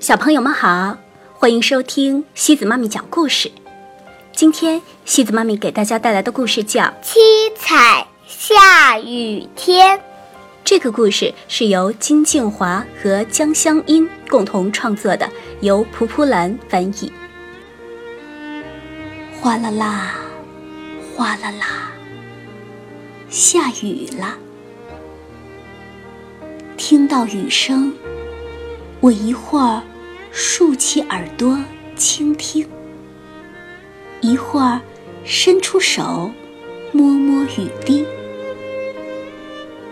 小朋友们好，欢迎收听西子妈咪讲故事。今天西子妈咪给大家带来的故事叫《七彩下雨天》。这个故事是由金静华和江香音共同创作的，由蒲蒲兰翻译。哗啦啦，哗啦啦，下雨了。听到雨声。我一会儿竖起耳朵倾听，一会儿伸出手摸摸雨滴。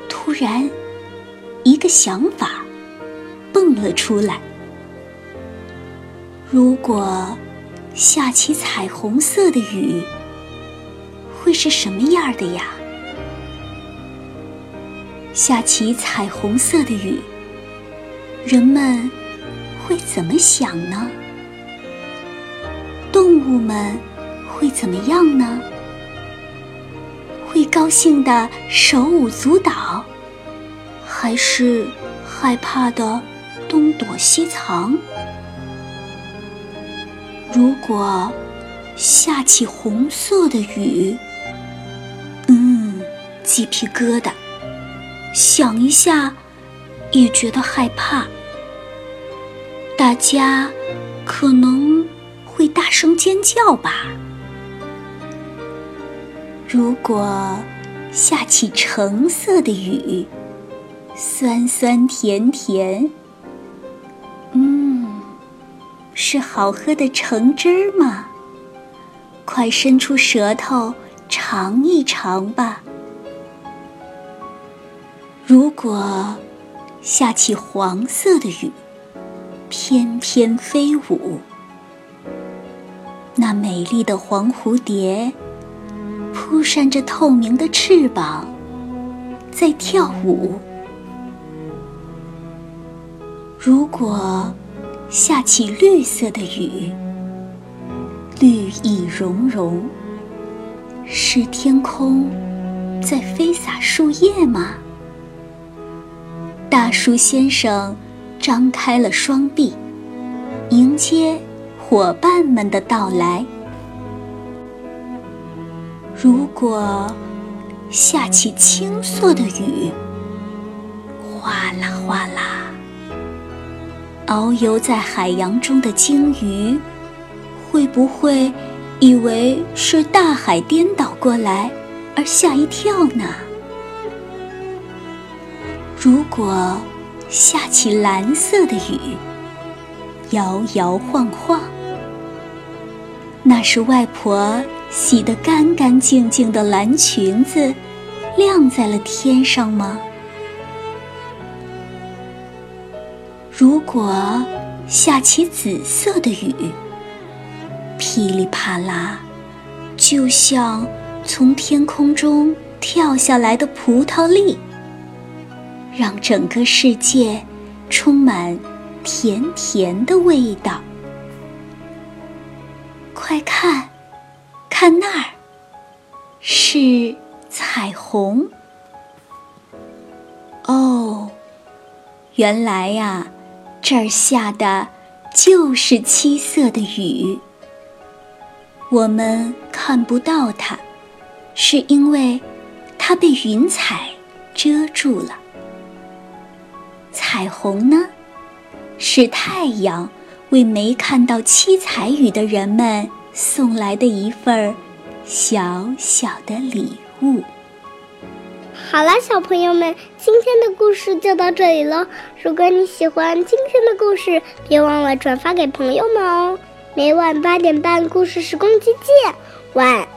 突然，一个想法蹦了出来：如果下起彩虹色的雨，会是什么样的呀？下起彩虹色的雨。人们会怎么想呢？动物们会怎么样呢？会高兴的手舞足蹈，还是害怕的东躲西藏？如果下起红色的雨，嗯，鸡皮疙瘩，想一下也觉得害怕。大家可能会大声尖叫吧。如果下起橙色的雨，酸酸甜甜，嗯，是好喝的橙汁儿吗？快伸出舌头尝一尝吧。如果下起黄色的雨，翩翩飞舞，那美丽的黄蝴蝶扑扇着透明的翅膀，在跳舞。如果下起绿色的雨，绿意融融，是天空在飞洒树叶吗？大树先生。张开了双臂，迎接伙伴们的到来。如果下起青色的雨，哗啦哗啦，遨游在海洋中的鲸鱼，会不会以为是大海颠倒过来而吓一跳呢？如果……下起蓝色的雨，摇摇晃晃。那是外婆洗得干干净净的蓝裙子，晾在了天上吗？如果下起紫色的雨，噼里啪啦，就像从天空中跳下来的葡萄粒。让整个世界充满甜甜的味道。快看，看那儿，是彩虹。哦，原来呀，这儿下的就是七色的雨。我们看不到它，是因为它被云彩遮住了。彩虹呢，是太阳为没看到七彩雨的人们送来的一份小小的礼物。好了，小朋友们，今天的故事就到这里了。如果你喜欢今天的故事，别忘了转发给朋友们哦。每晚八点半，故事时光机见，晚安。